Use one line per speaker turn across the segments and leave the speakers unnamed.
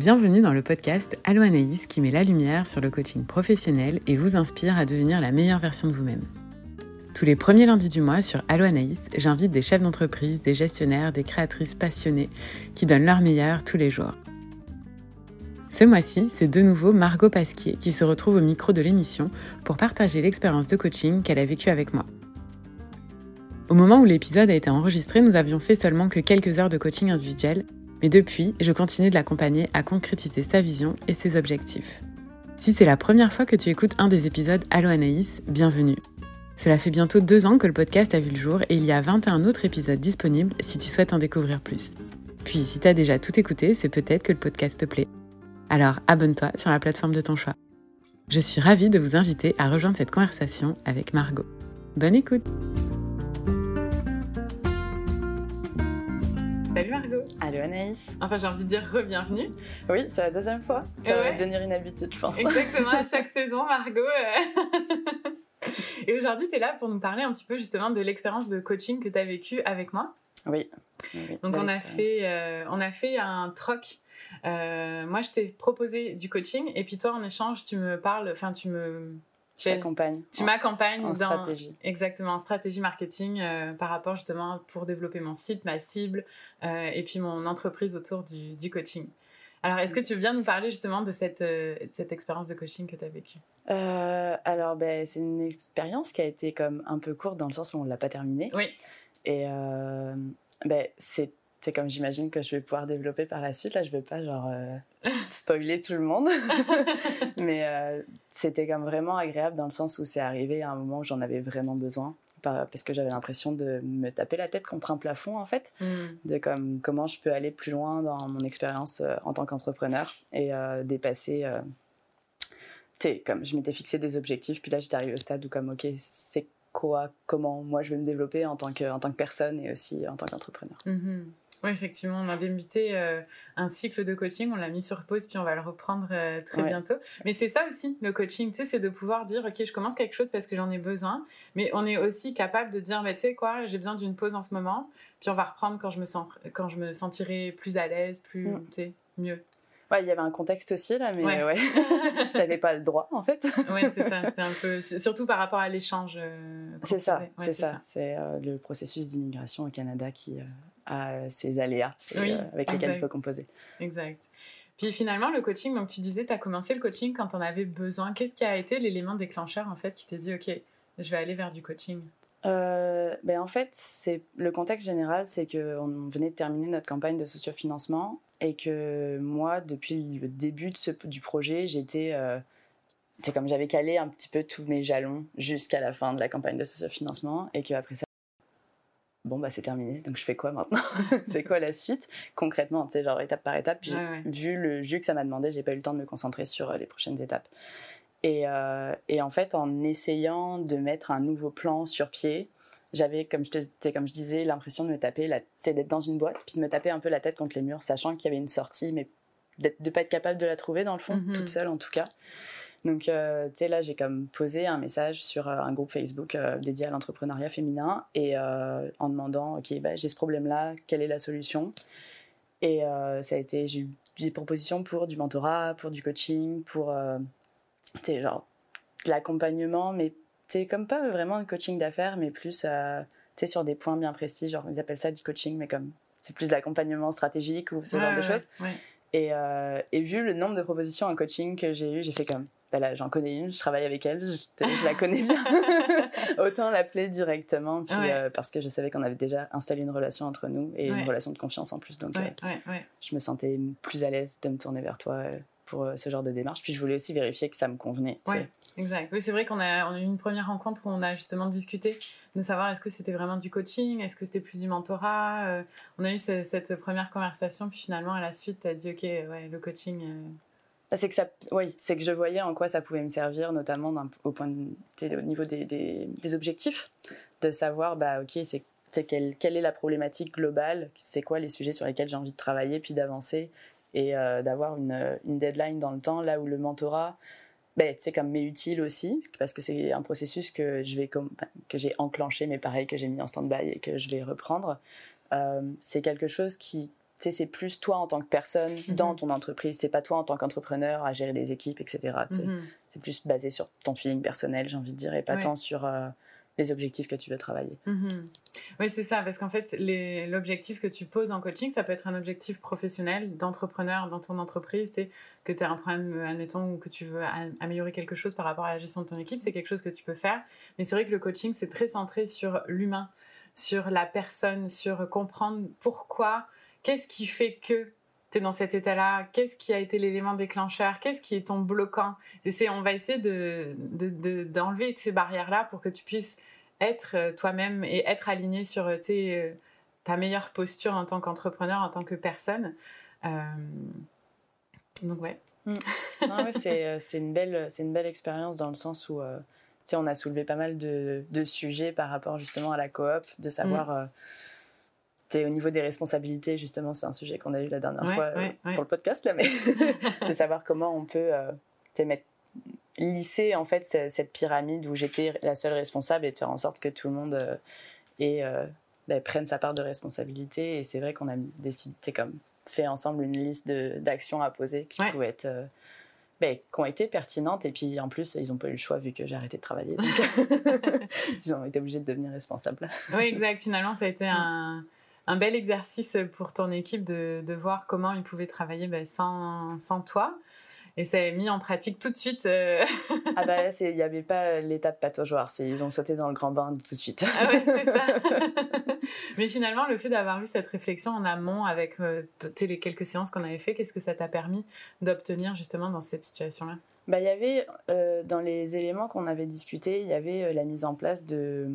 Bienvenue dans le podcast Allo qui met la lumière sur le coaching professionnel et vous inspire à devenir la meilleure version de vous-même. Tous les premiers lundis du mois sur Allo j'invite des chefs d'entreprise, des gestionnaires, des créatrices passionnées qui donnent leur meilleur tous les jours. Ce mois-ci, c'est de nouveau Margot Pasquier qui se retrouve au micro de l'émission pour partager l'expérience de coaching qu'elle a vécue avec moi. Au moment où l'épisode a été enregistré, nous avions fait seulement que quelques heures de coaching individuel, mais depuis, je continue de l'accompagner à concrétiser sa vision et ses objectifs. Si c'est la première fois que tu écoutes un des épisodes Allo Anaïs, bienvenue. Cela fait bientôt deux ans que le podcast a vu le jour et il y a 21 autres épisodes disponibles si tu souhaites en découvrir plus. Puis si tu as déjà tout écouté, c'est peut-être que le podcast te plaît. Alors abonne-toi sur la plateforme de ton choix. Je suis ravie de vous inviter à rejoindre cette conversation avec Margot. Bonne écoute Salut Margot
Allô Anaïs
Enfin j'ai envie de dire re-bienvenue.
Oui, c'est la deuxième fois. Ça va devenir une habitude, je pense.
Exactement, à chaque saison, Margot. Euh. Et aujourd'hui, tu es là pour nous parler un petit peu justement de l'expérience de coaching que tu as vécue avec moi.
Oui.
Donc on a, fait, euh, on a fait un troc. Euh, moi, je t'ai proposé du coaching et puis toi, en échange, tu me parles, enfin, tu me
je t'accompagne.
Tu m'accompagnes
en stratégie.
Exactement, en stratégie marketing euh, par rapport justement pour développer mon site, ma cible euh, et puis mon entreprise autour du, coaching. Alors, est-ce que tu veux bien nous parler justement de cette, euh, cette expérience de coaching que tu as vécue
Alors, ben, c'est une expérience qui a été comme un peu courte dans le sens où on ne l'a pas terminée.
Oui.
Et ben, c'est comme j'imagine que je vais pouvoir développer par la suite. Là, je vais pas genre spoiler tout le monde, mais euh, c'était comme vraiment agréable dans le sens où c'est arrivé à un moment où j'en avais vraiment besoin, parce que j'avais l'impression de me taper la tête contre un plafond en fait, hmm. de comme comment je peux aller plus loin dans mon expérience euh, en tant qu'entrepreneur et dépasser. comme je m'étais fixé des objectifs, puis là j'étais arrivée au stade où comme ok c'est quoi, comment moi je vais me développer en tant que, en tant que personne et aussi en tant qu'entrepreneur.
Mm-hmm. Oui, effectivement, on a débuté euh, un cycle de coaching, on l'a mis sur pause, puis on va le reprendre euh, très bientôt. Mais c'est ça aussi, le coaching, tu sais, c'est de pouvoir dire, OK, je commence quelque chose parce que j'en ai besoin, mais on est aussi capable de dire, bah, tu sais quoi, j'ai besoin d'une pause en ce moment, puis on va reprendre quand je me, sens, quand je me sentirai plus à l'aise, plus, mm. tu sais, mieux.
Ouais, il y avait un contexte aussi là, mais ouais, j'avais pas le droit en fait.
oui, c'est ça. C'était un peu, surtout par rapport à l'échange.
Euh, c'est ça, c'est ça. C'est le processus d'immigration au Canada qui, à ces aléas euh, avec lesquels il faut composer.
Exact. Puis finalement, le coaching, donc tu disais, tu as commencé le coaching quand on avait besoin. Qu'est-ce qui a été l'élément déclencheur en fait qui t'a dit, OK, je vais aller vers du coaching?
Euh, ben en fait, c'est le contexte général, c'est qu'on venait de terminer notre campagne de sociofinancement et que moi, depuis le début de ce, du projet, j'étais, euh, c'est comme j'avais calé un petit peu tous mes jalons jusqu'à la fin de la campagne de sociofinancement et qu'après ça, bon bah c'est terminé donc je fais quoi maintenant c'est quoi la suite? Concrètement tu sais genre étape par étape puis vu le jus que ça m'a demandé j'ai pas eu le temps de me concentrer sur euh, les prochaines étapes. Et, euh, et, en fait en essayant de mettre un nouveau plan sur pied j'avais comme je te, comme je disais l'impression de me taper la tête d'être dans une boîte puis de me taper un peu la tête contre les murs sachant qu'il y avait une sortie mais de pas être capable de la trouver dans le fond mm-hmm. toute seule en tout cas donc, euh, tu sais, là, j'ai comme posé un message sur euh, un groupe Facebook euh, dédié à l'entrepreneuriat féminin et en demandant, OK, bah, j'ai ce problème-là, quelle est la solution? Et ça a été, j'ai eu des propositions pour du mentorat, pour du coaching, pour, tu sais, genre, de l'accompagnement, mais tu sais, comme pas vraiment un coaching d'affaires, mais plus, tu sais, sur des points bien précis, genre, ils appellent ça du coaching, mais comme, c'est plus de l'accompagement stratégique ou ce genre de choses. Et, et, vu le nombre de propositions en coaching que j'ai eu, j'ai fait comme j'en connais une, je travaille avec elle, je, la connais bien. Autant l'appeler directement, puis, euh, parce que je savais qu'on avait déjà installé une relation entre nous et une relation de confiance en plus. Donc, euh, je me sentais plus à l'aise de me tourner vers toi euh, pour ce genre de démarche. Puis je voulais aussi vérifier que ça me convenait.
Exact. Oui, c'est vrai qu'on a, on a eu une première rencontre où on a justement discuté de savoir est-ce que c'était vraiment du coaching, est-ce que c'était plus du mentorat. on a eu cette, première conversation, puis finalement, à la suite, tu as dit, OK, ouais, le coaching
bah, c'est que ça, oui, c'est que je voyais en quoi ça pouvait me servir, notamment au point au niveau des, objectifs, de savoir, bah, ok, c'est quelle, est la problématique globale, c'est quoi les sujets sur lesquels j'ai envie de travailler, puis d'avancer et euh, d'avoir une, deadline dans le temps, là où le mentorat, ben, c'est comme m'est utile aussi, parce que c'est un processus que j'ai enclenché, mais pareil que j'ai mis en stand-by et que je vais reprendre. Euh, c'est quelque chose qui c'est plus toi en tant que personne
Mhm.
dans ton entreprise. C'est pas toi en tant qu'entrepreneur à gérer des équipes, etc.
Mhm.
C'est plus basé sur ton feeling personnel, j'ai envie de dire, et pas
Ouais.
tant sur euh, les objectifs que tu veux travailler.
Mhm. Oui, c'est ça, parce qu'en fait, l'objectif que tu poses en coaching, ça peut être un objectif professionnel, d'entrepreneur dans ton entreprise, que tu as un problème, admettons, ou que tu veux améliorer quelque chose par rapport à la gestion de ton équipe, c'est quelque chose que tu peux faire. Mais c'est vrai que le coaching, c'est très centré sur l'humain, sur la personne, sur comprendre pourquoi, qu'est-ce qui fait que tu es dans cet état-là, qu'est-ce qui a été l'élément déclencheur, qu'est-ce qui est ton bloquant? Et c'est, on va essayer de, de- de- d'enlever ces barrières-là pour que tu puisses être euh, toi-même et être aligné sur euh, sais, euh, ta meilleure posture en tant qu'entrepreneur, en tant que personne. Euh, Donc ouais.
Non, ouais, c'est, une belle, c'est une belle expérience dans le sens où, euh, on a soulevé pas mal de, de sujets par rapport justement à la coop, de savoir,
Mm.
euh, au niveau des responsabilités, justement, c'est un sujet qu'on a eu la dernière
Ouais,
fois euh,
ouais,
pour le podcast, là, mais de savoir comment on peut, euh, mettre, lisser en fait ce- cette pyramide où j'étais la seule responsable et de faire en sorte que tout le monde euh, euh, ben, prenne sa part de responsabilité. Et c'est vrai qu'on a décidé, comme fait ensemble une liste d'actions à poser qui pouvaient être ben, qui ont été pertinentes. Et puis en plus ils n'ont pas eu le choix vu que j'ai arrêté de travailler. Donc ils ont été obligés de devenir responsables.
Oui, exact. Finalement, ça a été un, un bel exercice pour ton équipe de, de voir comment ils pouvaient travailler ben, sans, sans toi. Et ça a mis en pratique tout de suite. euh,
ah bah là il n'y avait pas l'étape pataugeoire ils ont sauté dans le grand bain tout de suite
Ah ouais, c'est ça. Mais finalement, le fait d'avoir eu cette réflexion en amont avec euh, les quelques séances qu'on avait fait, qu'est-ce que ça t'a permis d'obtenir justement dans cette situation-là?
Bah, il y avait, euh, dans les éléments qu'on avait discutés, il y avait euh, la mise en place de,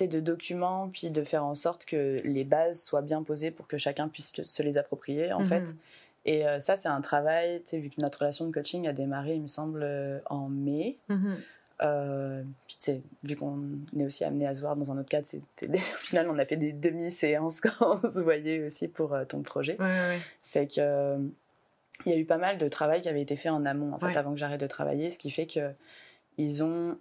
de documents, puis de faire en sorte que les bases soient bien posées pour que chacun puisse se les approprier, en
Mhm.
fait. Et euh, ça, c'est un travail, vu que notre relation de coaching a démarré, il me semble, euh, en mai.
Mhm.
Euh, puis, vu qu'on est aussi amené à se voir dans un autre cadre, des- au final, on a fait des demi-séances quand on se voyait aussi pour euh, ton projet.
Ouais, ouais, ouais.
Fait que euh, il y a eu pas mal de travail qui avait été fait en amont en fait avant que j'arrête de travailler, ce qui fait que ils ont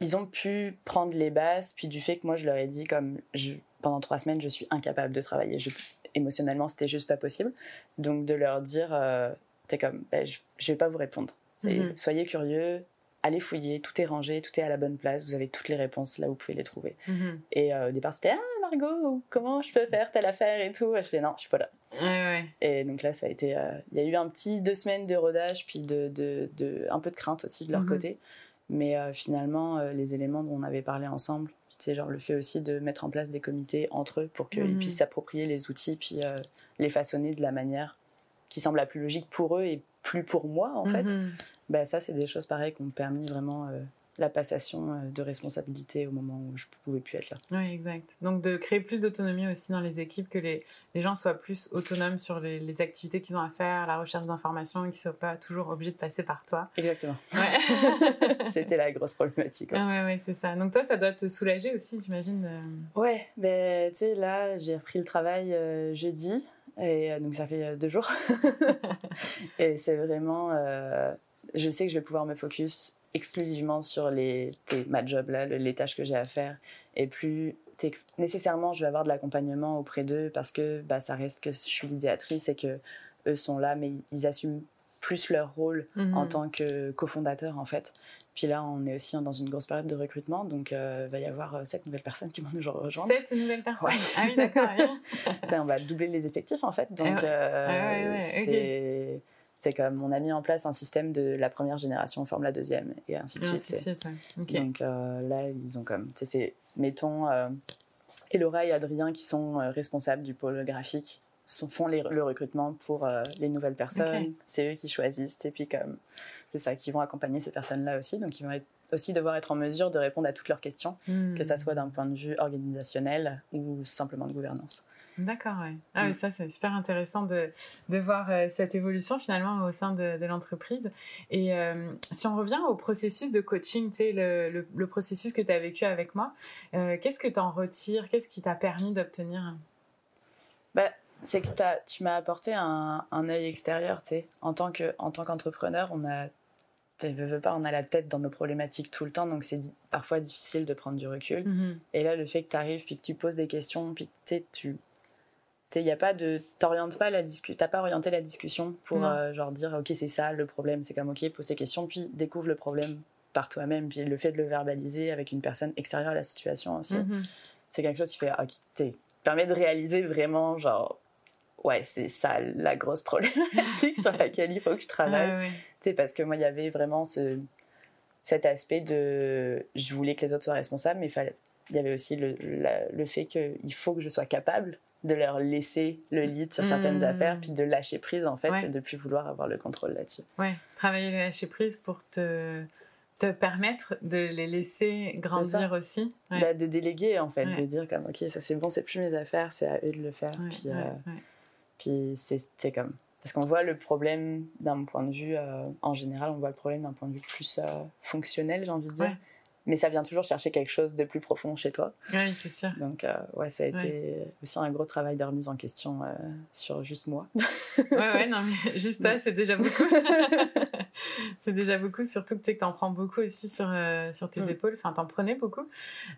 ils ont pu prendre les bases, puis du fait que moi je leur ai dit comme je, pendant trois semaines je suis incapable de travailler, je, émotionnellement c'était juste pas possible, donc de leur dire euh, t'es comme ben, je, je vais pas vous répondre,
Mhm.
soyez curieux, allez fouiller, tout est rangé, tout est à la bonne place, vous avez toutes les réponses là où vous pouvez les trouver.
Mhm.
Et euh, au départ c'était ah Margot comment je peux faire telle affaire et tout, je disais non je suis pas là.
Ouais, ouais.
Et donc là, ça a été. euh, Il y a eu un petit deux semaines de rodage, puis de, de, de- un peu de crainte aussi de leur
Mhm.
côté. Mais euh, finalement, euh, les éléments dont on avait parlé ensemble, c'est genre le fait aussi de mettre en place des comités entre eux pour qu'ils
Mhm.
puissent s'approprier les outils, puis euh, les façonner de la manière qui semble la plus logique pour eux et plus pour moi, en fait.
Mhm.
Bah, ça, c'est des choses pareilles qui ont permis vraiment la passation euh, de responsabilité au moment où je pouvais plus être là.
Oui, exact. Donc de créer plus d'autonomie aussi dans les équipes, que les, les gens soient plus autonomes sur les, les activités qu'ils ont à faire, la recherche d'informations, qu'ils ne soient pas toujours obligés de passer par toi.
Exactement.
Ouais,
C'était la grosse problématique.
Ah ouais, ouais, c'est ça. Donc toi, ça doit te soulager aussi, j'imagine.
Ouais, ben tu sais, là, j'ai repris le travail euh, jeudi, et euh, donc ça fait euh, deux jours. et c'est vraiment. je sais que je vais pouvoir me focus exclusivement sur les, ma job, là, le- les tâches que j'ai à faire, et plus. nécessairement, je vais avoir de l'accompagnement auprès d'eux parce que bah, ça reste que je suis l'idéatrice et que eux sont là, mais ils assument plus leur rôle en
Mhm.
tant que cofondateur en fait. Puis là, on est aussi dans une grosse période de recrutement, donc il va y avoir euh, sept nouvelles personnes qui vont nous rejoindre.
Sept nouvelles personnes.
Ouais.
Ah oui, d'accord.
on va doubler les effectifs en fait, donc
Ah ouais.
euh,
Ah ouais.
C'est comme on a mis en place un système de la première génération forme la deuxième et ainsi de
Et
suite.
ouais.
Donc euh, là, ils ont comme, c'est, mettons, euh, Elora et Adrien qui sont euh, responsables du pôle graphique sont, font les- le recrutement pour euh, les nouvelles personnes. C'est eux qui choisissent et puis comme c'est ça, qui vont accompagner ces personnes-là aussi. Donc ils vont être- aussi devoir être en mesure de répondre à toutes leurs questions,
Hmm.
que ça soit d'un point de vue organisationnel ou simplement de gouvernance.
D'accord, ouais. Ah, mais
Mm.
ça, c'est super intéressant de, de voir euh, cette évolution finalement au sein de, de l'entreprise. Et euh, si on revient au processus de coaching, tu sais, le, le, le processus que tu as vécu avec moi, euh, qu'est-ce que tu en retires? Qu'est-ce qui t'a permis d'obtenir
Bah, c'est que t'as- tu m'as apporté un, un œil extérieur, tu sais. En tant que, en tant qu'entrepreneur, on a, tu veux, veux pas, on a la tête dans nos problématiques tout le temps, donc c'est parfois difficile de prendre du recul.
Mhm.
Et là, le fait que tu arrives, puis que tu poses des questions, puis que tu n'y a pas de. T'orientes pas la discussion. T'as pas orienté la discussion pour euh, genre dire, ok, c'est ça le problème. C'est comme, ok, pose tes questions, puis découvre le problème par toi-même. Puis le fait de le verbaliser avec une personne extérieure à la situation aussi, mm-hmm. c'est quelque chose qui fait, ok, permet de réaliser vraiment, genre, ouais, c'est ça la grosse problématique sur laquelle il faut que je travaille. Tu sais, parce que moi, il y avait vraiment ce, cet aspect de. Je voulais que les autres soient responsables, mais il fallait. Il y avait aussi le, le fait qu'il faut que je sois capable de leur laisser le lead sur certaines mmh. affaires, puis de lâcher prise en fait, et de plus vouloir avoir le contrôle là-dessus.
Ouais, travailler le lâcher prise pour te, te permettre de les laisser grandir aussi.
Ouais. De, déléguer en fait, de dire comme ok, ça c'est bon, c'est plus mes affaires, c'est à eux de le faire. puis euh, puis c'est comme. Parce qu'on voit le problème d'un point de vue, euh, en général, on voit le problème d'un point de vue plus euh, fonctionnel, j'ai envie de dire mais ça vient toujours chercher quelque chose de plus profond chez toi.
Oui, c'est sûr.
Donc, euh, ouais, ça a été aussi un gros travail de remise en question euh, sur juste moi.
ouais, ouais, non, mais juste toi, c'est déjà beaucoup. c'est déjà beaucoup, surtout que tu en prends beaucoup aussi sur, euh, sur tes mm. épaules. Enfin, t'en prenais beaucoup.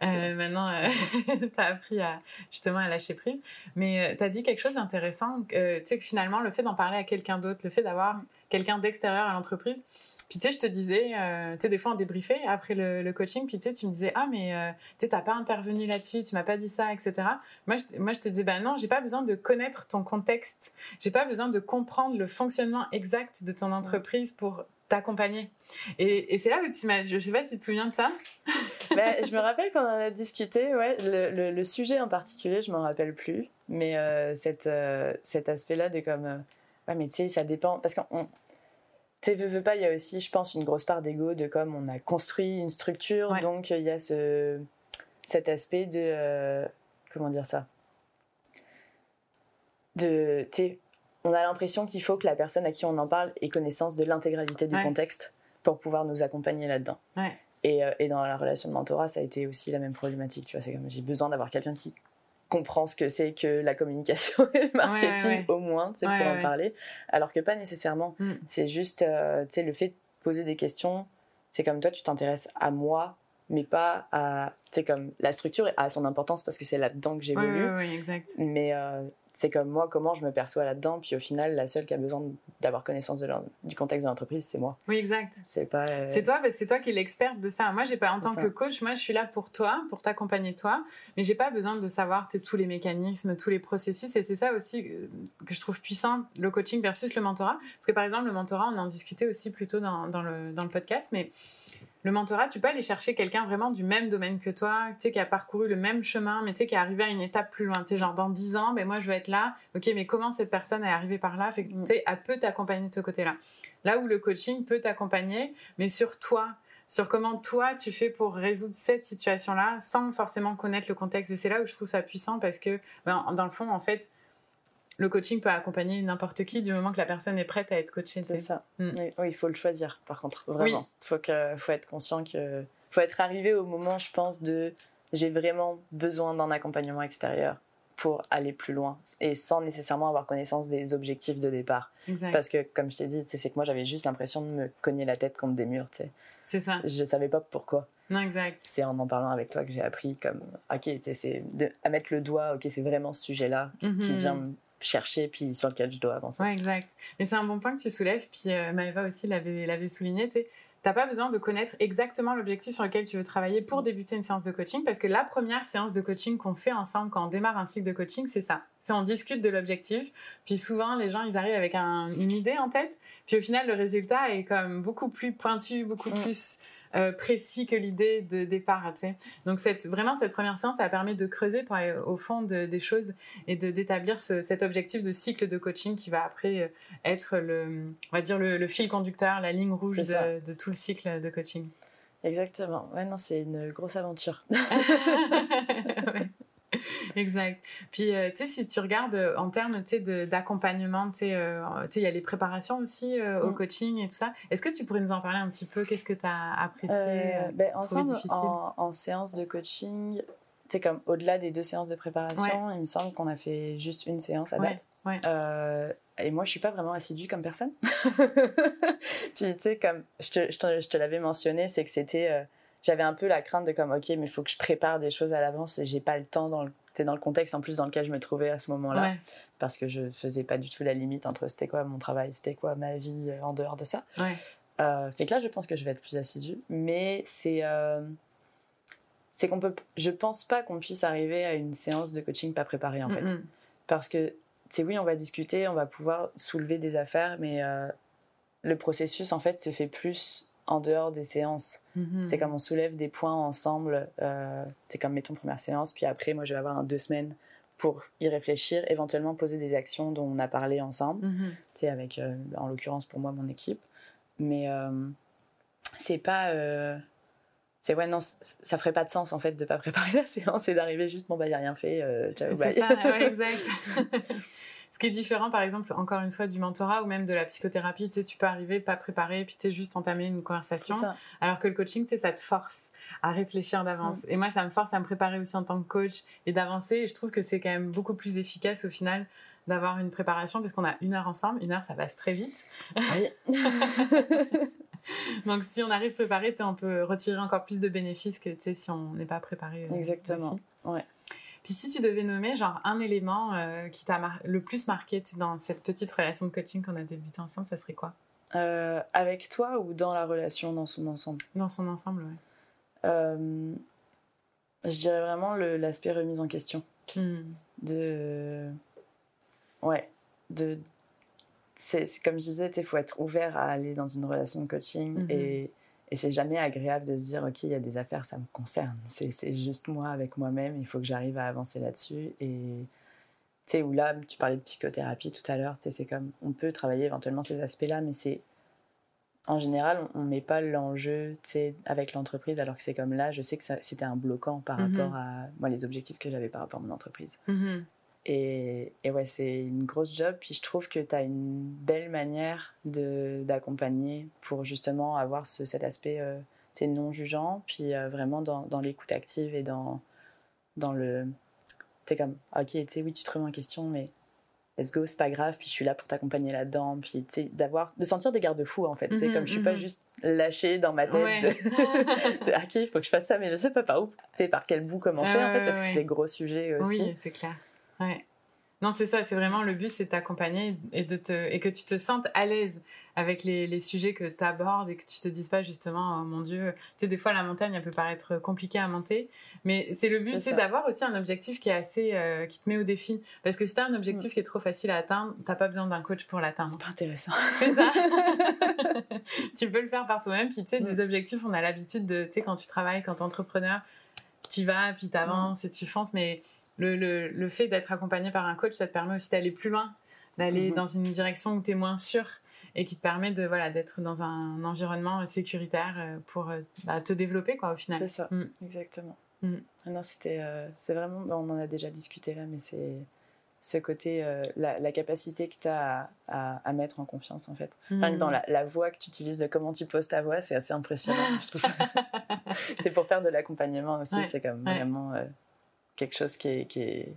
maintenant, tu as appris à, justement à lâcher prise. Mais tu as dit quelque chose d'intéressant. tu sais que finalement, le fait d'en parler à quelqu'un d'autre, le fait d'avoir quelqu'un d'extérieur à l'entreprise, puis tu sais, je te disais, euh, tu sais, des fois on débriefait après le, coaching, puis tu sais, tu me disais, ah mais euh, tu sais, t'as pas intervenu là-dessus, tu m'as pas dit ça, etc. Moi, je, moi, je te disais, bah non, j'ai pas besoin de connaître ton contexte, j'ai pas besoin de comprendre le fonctionnement exact de ton entreprise pour t'accompagner. Et, et c'est là où tu m'as, je sais pas si tu te souviens de ça.
bah, je me rappelle qu'on en a discuté, ouais, le, le, sujet en particulier, je m'en rappelle plus, mais euh, cette, cet aspect-là de comme, ouais, mais tu sais, ça dépend, parce qu'on tu veux, veux pas, il y a aussi, je pense, une grosse part d'ego de comme on a construit une structure, donc il y a ce, cet aspect de. Euh, comment dire ça? De. On a l'impression qu'il faut que la personne à qui on en parle ait connaissance de l'intégralité du contexte pour pouvoir nous accompagner là-dedans. Et, euh, et, dans la relation de mentorat, ça a été aussi la même problématique. Tu vois, c'est comme j'ai besoin d'avoir quelqu'un qui comprend ce que c'est que la communication et le marketing au moins, c'est pour en parler. Alors que pas nécessairement. Mm. C'est juste, euh, tu sais, le fait de poser des questions. C'est comme toi, tu t'intéresses à moi, mais pas à, tu sais, comme la structure a son importance parce que c'est là-dedans que j'évolue.
Oui, exact.
Mais euh, c'est comme moi, comment je me perçois là-dedans. Puis au final, la seule qui a besoin d'avoir connaissance de du contexte de l'entreprise, c'est moi.
Oui, exact.
C'est pas.
Euh, c'est toi, c'est toi qui es l'experte de ça. Moi, j'ai pas en tant que coach, moi, je suis là pour toi, pour t'accompagner toi, mais j'ai pas besoin de savoir tous les mécanismes, tous les processus. Et c'est ça aussi euh, que je trouve puissant, le coaching versus le mentorat. Parce que par exemple, le mentorat, on en discutait aussi plutôt dans, dans, le, dans le podcast, mais le mentorat, tu peux aller chercher quelqu'un vraiment du même domaine que toi, tu sais, qui a parcouru le même chemin, mais tu sais, qui est arrivé à une étape plus loin. Tu sais, genre, dans 10 ans, ben, moi, je veux être là. OK, mais comment cette personne est arrivée par là? Fait que, tu sais, elle peut t'accompagner de ce côté-là. Là où le coaching peut t'accompagner, mais sur toi, sur comment toi, tu fais pour résoudre cette situation-là sans forcément connaître le contexte. Et c'est là où je trouve ça puissant parce que, ben, dans le fond, en fait, le coaching peut accompagner n'importe qui du moment que la personne est prête à être coachée.
C'est ça. Mm. Oui, il faut le choisir, par contre, vraiment. Il faut, que, faut être conscient que. faut être arrivé au moment, je pense, de j'ai vraiment besoin d'un accompagnement extérieur pour aller plus loin et sans nécessairement avoir connaissance des objectifs de départ. Parce que, comme je t'ai dit, c'est que moi j'avais juste l'impression de me cogner la tête contre des murs.
C'est ça.
Je savais pas pourquoi.
Non, exact.
C'est en en parlant avec toi que j'ai appris comme, ok, c'est à mettre le doigt, ok, c'est vraiment ce sujet-là qui mhm. vient chercher puis sur lequel je dois avancer.
Ouais, exact. Mais c'est un bon point que tu soulèves. Puis euh, Maëva aussi l'avait souligné. Tu n'as pas besoin de connaître exactement l'objectif sur lequel tu veux travailler pour débuter une séance de coaching parce que la première séance de coaching qu'on fait ensemble quand on démarre un cycle de coaching, c'est ça. C'est on discute de l'objectif. Puis souvent, les gens, ils arrivent avec une idée en tête. Puis au final, le résultat est comme beaucoup plus pointu, beaucoup mm. plus euh, précis que l'idée de départ. Tu sais. Donc cette, vraiment, cette première séance, ça permis de creuser pour aller au fond des choses et de d'établir cet objectif de cycle de coaching qui va après euh, être le, on va dire le, fil conducteur, la ligne rouge de, de, tout le cycle de coaching.
Exactement. Ouais, non, c'est une grosse aventure.
exact. Puis, euh, tu sais, si tu regardes euh, en termes d'accompagnement, tu sais, euh, il y a les préparations aussi au mm. coaching et tout ça. Est-ce que tu pourrais nous en parler un petit peu? Qu'est-ce que tu as apprécié
ben, Ensemble, en, en, séance de coaching, tu sais, comme au-delà des deux séances de préparation, il me semble qu'on a fait juste une séance à date. et moi, je suis pas vraiment assidue comme personne. Puis, tu sais, comme je te, je te, l'avais mentionné, c'est que c'était j'avais un peu la crainte de comme, ok, mais il faut que je prépare des choses à l'avance et j'ai pas le temps dans le, dans le contexte en plus dans lequel je me trouvais à ce moment-là. Parce que je faisais pas du tout la limite entre c'était quoi mon travail, c'était quoi ma vie en dehors de ça. Euh, fait que là, je pense que je vais être plus assidue. Mais c'est. Euh, c'est qu'on peut. Je pense pas qu'on puisse arriver à une séance de coaching pas préparée, en fait. Parce que, c'est oui, on va discuter, on va pouvoir soulever des affaires, mais euh, le processus, en fait, se fait plus en dehors des séances. Mm-hmm. C'est comme on soulève des points ensemble. c'est comme, mettons, première séance, puis après, moi, je vais avoir un deux semaines pour y réfléchir, éventuellement poser des actions dont on a parlé ensemble, mm avec, en l'occurrence, pour moi, mon équipe. Mais euh, c'est pas. Euh, c'est ouais, non, ça ferait pas de sens en fait de pas préparer la séance et d'arriver juste, bon bah, a rien fait, euh, ciao,
C'est ça, ouais, exact. Ce qui est différent, par exemple, encore une fois, du mentorat ou même de la psychothérapie, tu peux arriver pas préparé, puis tu juste entamer une conversation. Alors que le coaching, tu ça te force à réfléchir d'avance. Mm. Et moi, ça me force à me préparer aussi en tant que coach et d'avancer. Et je trouve que c'est quand même beaucoup plus efficace au final d'avoir une préparation parce qu'on a une heure ensemble. Une heure, ça passe très vite. Oui. Donc, si on arrive préparé, on peut retirer encore plus de bénéfices que si on n'est pas préparé.
Euh, Exactement. Ouais.
Puis si tu devais nommer genre un élément euh, qui t'a le plus marqué dans cette petite relation de coaching qu'on a débuté ensemble, ça serait quoi?
Euh, Avec toi ou dans la relation dans son ensemble?
Dans son ensemble, oui.
je dirais vraiment l'aspect remise en question. Hmm. De Ouais. De, c'est comme je disais, il faut être ouvert à aller dans une relation de coaching mhm. et, et c'est jamais agréable de se dire, OK, il y a des affaires, ça me concerne. C'est juste moi avec moi-même, il faut que j'arrive à avancer là-dessus. Et tu sais, où là, tu parlais de psychothérapie tout à l'heure, c'est comme, on peut travailler éventuellement ces aspects-là, mais c'est, en général, on ne met pas l'enjeu avec l'entreprise, alors que c'est comme là, je sais que c'était un bloquant par mhm. rapport à moi, les objectifs que j'avais par rapport à mon entreprise. Mhm. Et, ouais, c'est une grosse job. Puis je trouve que tu as une belle manière d'accompagner pour justement avoir ce, cet aspect euh, non jugeant, puis euh, vraiment dans, dans l'écoute active et dans, dans le. Tu comme, ok, tu sais, oui, tu te remets en question, mais let's go, c'est pas grave, puis je suis là pour t'accompagner là-dedans, puis tu sais, d'avoir, de sentir des garde-fous en fait, tu sais, mhm, comme je suis pas mhm. juste lâchée dans ma tête, ouais. ok, il faut que je fasse ça, mais je sais pas par où, tu sais, par quel bout commencer en fait, parce que c'est des gros sujets aussi.
Oui, c'est clair. Ouais. Non, c'est ça, c'est vraiment le but, c'est t'accompagner et, de te, et que tu te sentes à l'aise avec les, les sujets que tu abordes et que tu te dises pas justement, oh mon Dieu, tu sais, des fois la montagne, elle peut paraître compliquée à monter, mais c'est le but, c'est d'avoir aussi un objectif qui est assez, euh, qui te met au défi. Parce que si tu as un objectif qui est trop facile à atteindre, t'as pas besoin d'un coach pour l'atteindre.
C'est pas intéressant.
C'est ça. tu peux le faire par toi-même, puis tu sais, des objectifs, on a l'habitude de, tu sais, quand tu travailles, quand tu es entrepreneur, tu vas, puis tu avances et tu fonces, mais le, le, fait d'être accompagné par un coach, ça te permet aussi d'aller plus loin, d'aller mhm. dans une direction où tu es moins sûr et qui te permet de voilà d'être dans un environnement sécuritaire euh, pour euh, bah, te développer quoi au final.
C'est ça, mm. exactement. Mm. Ah non, c'était euh, c'est vraiment on en a déjà discuté là mais c'est ce côté la, capacité que tu as à, mettre en confiance en fait. Mm. dans la, voix que tu utilises, de comment tu poses ta voix, c'est assez impressionnant, je trouve ça. c'est pour faire de l'accompagnement aussi, c'est comme vraiment quelque chose qui, est, qui, est,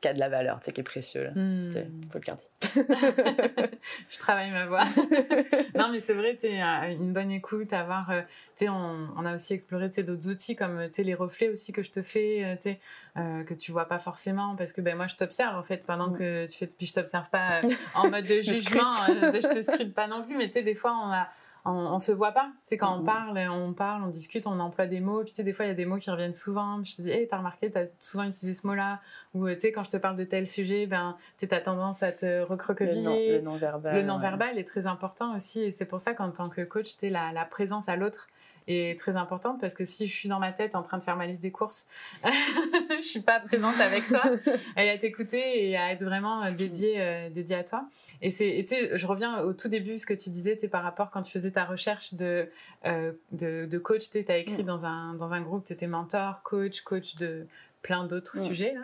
qui a de la valeur, qui est précieux. Là. Hmm. Faut le garder.
je travaille ma voix. non, mais c'est vrai, tu une bonne écoute, avoir, euh, tu on, on, a aussi exploré d'autres outils comme les reflets aussi que je te fais, euh, tu euh, que tu vois pas forcément parce que ben moi je t'observe en fait pendant que tu fais, puis je t'observe pas en mode de jugement, je te scrute pas non plus, mais tu sais, des fois on a on, on, se voit pas. C'est quand on parle, on parle, on discute, on emploie des mots. Puis tu sais, des fois, il y a des mots qui reviennent souvent. Je te dis, hey, t'as remarqué, t'as souvent utilisé ce mot-là. Ou tu sais, quand je te parle de tel sujet, ben, tu as tendance à te recroqueviller.
Le non-verbal.
Le non-verbal est très important aussi. Et c'est pour ça qu'en tant que coach, tu la, la présence à l'autre est très importante parce que si je suis dans ma tête en train de faire ma liste des courses, je suis pas présente avec toi et à t'écouter et à être vraiment dédiée, euh, dédiée à toi. Et c'est, tu sais, je reviens au tout début ce que tu disais, par rapport quand tu faisais ta recherche de euh, de, de, coach, tu as écrit mm. dans un dans un groupe, tu étais mentor, coach, coach de plein d'autres sujets.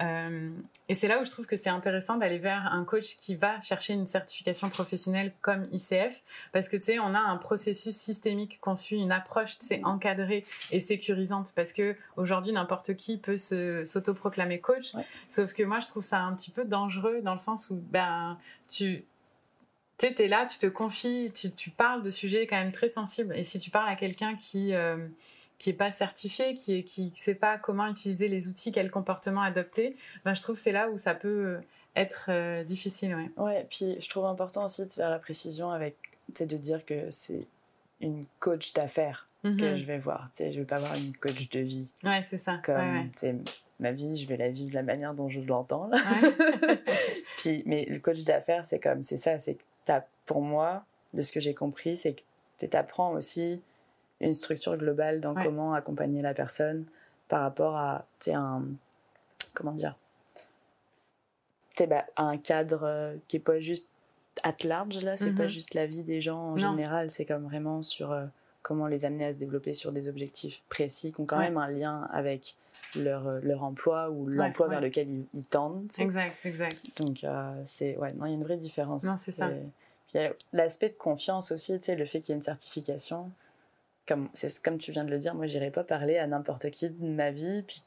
Euh, et c'est là où je trouve que c'est intéressant d'aller vers un coach qui va chercher une certification professionnelle comme ICF, parce que tu sais, on a un processus systémique qu'on suit, une approche tu sais, encadrée et sécurisante, parce que aujourd'hui n'importe qui peut s'autoproclamer coach, sauf que moi je trouve ça un petit peu dangereux dans le sens où ben tu tu es là, tu te confies, tu, parles de sujets quand même très sensibles. Et si tu parles à quelqu'un qui euh, qui est pas certifié, qui qui sait pas comment utiliser les outils, quel comportement adopter, ben je trouve c'est là où ça peut être euh, difficile. Ouais.
ouais, puis je trouve important aussi de faire la précision avec, de dire que c'est une coach d'affaires que mhm. je vais voir. Je vais pas voir une coach de vie.
Ouais, c'est ça.
Comme, ma vie, je vais la vivre de la manière dont je l'entends. puis, mais le coach d'affaires, c'est comme, c'est ça, c'est que pour moi, de ce que j'ai compris, c'est que tu apprends aussi une structure globale dans comment accompagner la personne par rapport à, un, comment dire, bah, un cadre euh, qui est pas juste at large là, c'est pas mhm. juste la vie des gens en général, c'est comme vraiment sur euh, comment les amener à se développer sur des objectifs précis qui ont quand même un lien avec leur, euh, leur emploi ou l'emploi vers lequel ils, tendent.
Exact, exact.
Donc c'est ouais, non, il y a une vraie différence.
Non, c'est ça.
l'aspect de confiance aussi, tu sais, le fait qu'il y ait une certification. Comme, comme tu viens de le dire, moi, j'irai pas parler à n'importe qui de ma vie. Puis,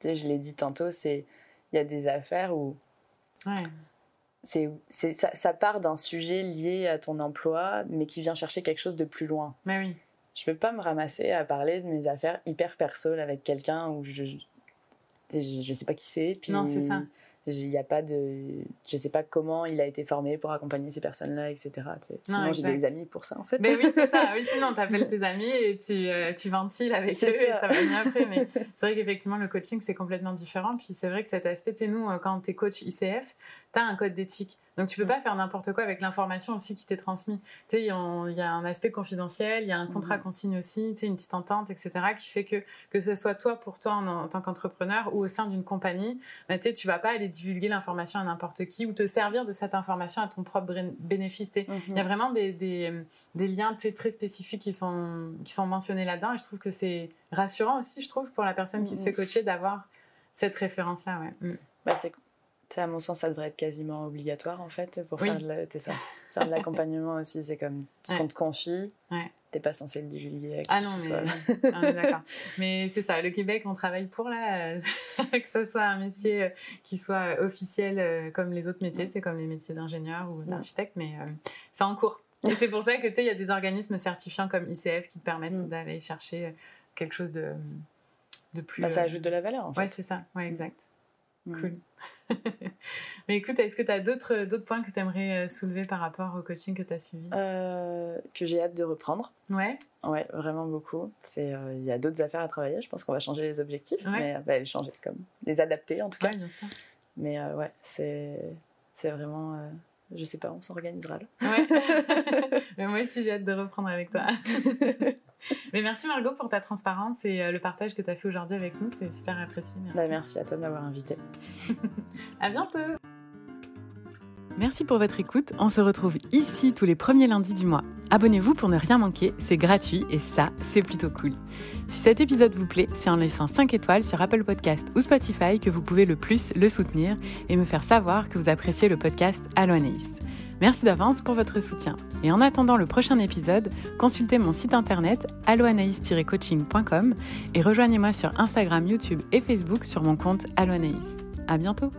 tu sais, je l'ai dit tantôt, c'est il y a des affaires où c'est, c'est, ça, ça, part d'un sujet lié à ton emploi, mais qui vient chercher quelque chose de plus loin.
Mais oui.
Je veux pas me ramasser à parler de mes affaires hyper perso avec quelqu'un où je, je, je sais pas qui c'est.
Puis non, c'est ça.
Il y a pas de, je sais pas comment il a été formé pour accompagner ces personnes-là, etc. Sinon, j'ai des amis pour ça, en fait.
Mais oui, c'est ça. Oui, sinon, tu appelles tes amis et tu, euh, tu ventiles avec eux ça. et ça va bien après. Mais c'est vrai qu'effectivement, le coaching, c'est complètement différent. Puis c'est vrai que cet aspect, tu nous, euh, quand tu es coach ICF, tu as un code d'éthique. Donc tu peux mm. pas faire n'importe quoi avec l'information aussi qui t'est transmise. Tu sais, il y, a un aspect confidentiel, il y a un contrat mm. qu'on signe aussi, tu sais, une petite entente, etc., qui fait que que ce soit toi pour toi en, tant qu'entrepreneur ou au sein d'une compagnie, bah, tu sais, tu vas pas aller divulguer l'information à n'importe qui ou te servir de cette information à ton propre bénéfice. Mm-hmm. Il y a vraiment des, des, des liens très spécifiques qui sont, qui sont mentionnés là-dedans et je trouve que c'est rassurant aussi, je trouve, pour la personne qui se mm-hmm. fait coacher d'avoir cette référence-là. Ouais. Mm.
Bah, c'est à mon sens, ça devrait être quasiment obligatoire en fait pour faire de ça. Faire de l'accompagnement aussi, c'est comme ce qu'on te confie. Ouais. T'es pas censé le divulguer.
Ah non, mais ah, d'accord. mais c'est ça. Le Québec, on travaille pour là, que ce soit un métier euh, qui soit officiel euh, comme les autres métiers, c'est comme les métiers d'ingénieur ou d'architecte, mais euh, c'est en cours. Et c'est pour ça que tu sais, il y a des organismes certifiants comme ICF qui te permettent mm. d'aller chercher quelque chose de, de plus.
Bah, ça ajoute de la valeur en fait.
Ouais, c'est ça. Ouais, exact. Mm. Cool. Mais écoute, est-ce que tu as d'autres, d'autres points que tu aimerais euh, soulever par rapport au coaching que tu as suivi?
Euh, Que j'ai hâte de reprendre.
Ouais.
Ouais, vraiment beaucoup. C'est, euh, il y a d'autres affaires à travailler. Je pense qu'on va changer les objectifs, mais bah, les changer comme les adapter en tout cas.
bien sûr.
Mais ouais, c'est, c'est vraiment. je sais pas, on s'organisera là.
Ouais. mais moi aussi, j'ai hâte de reprendre avec toi. Mais merci Margot pour ta transparence et euh, le partage que tu as fait aujourd'hui avec nous. C'est super apprécié.
Merci. Bah, merci à toi de m'avoir invité.
à bientôt. Merci pour votre écoute. On se retrouve ici tous les premiers lundis du mois. Abonnez-vous pour ne rien manquer, c'est gratuit et ça, c'est plutôt cool. Si cet épisode vous plaît, c'est en laissant 5 étoiles sur Apple Podcast ou Spotify que vous pouvez le plus le soutenir et me faire savoir que vous appréciez le podcast Allo Anaïs. Merci d'avance pour votre soutien. Et en attendant le prochain épisode, consultez mon site internet alloanaïs-coaching.com et rejoignez-moi sur Instagram, YouTube et Facebook sur mon compte Alloanaïs. À bientôt!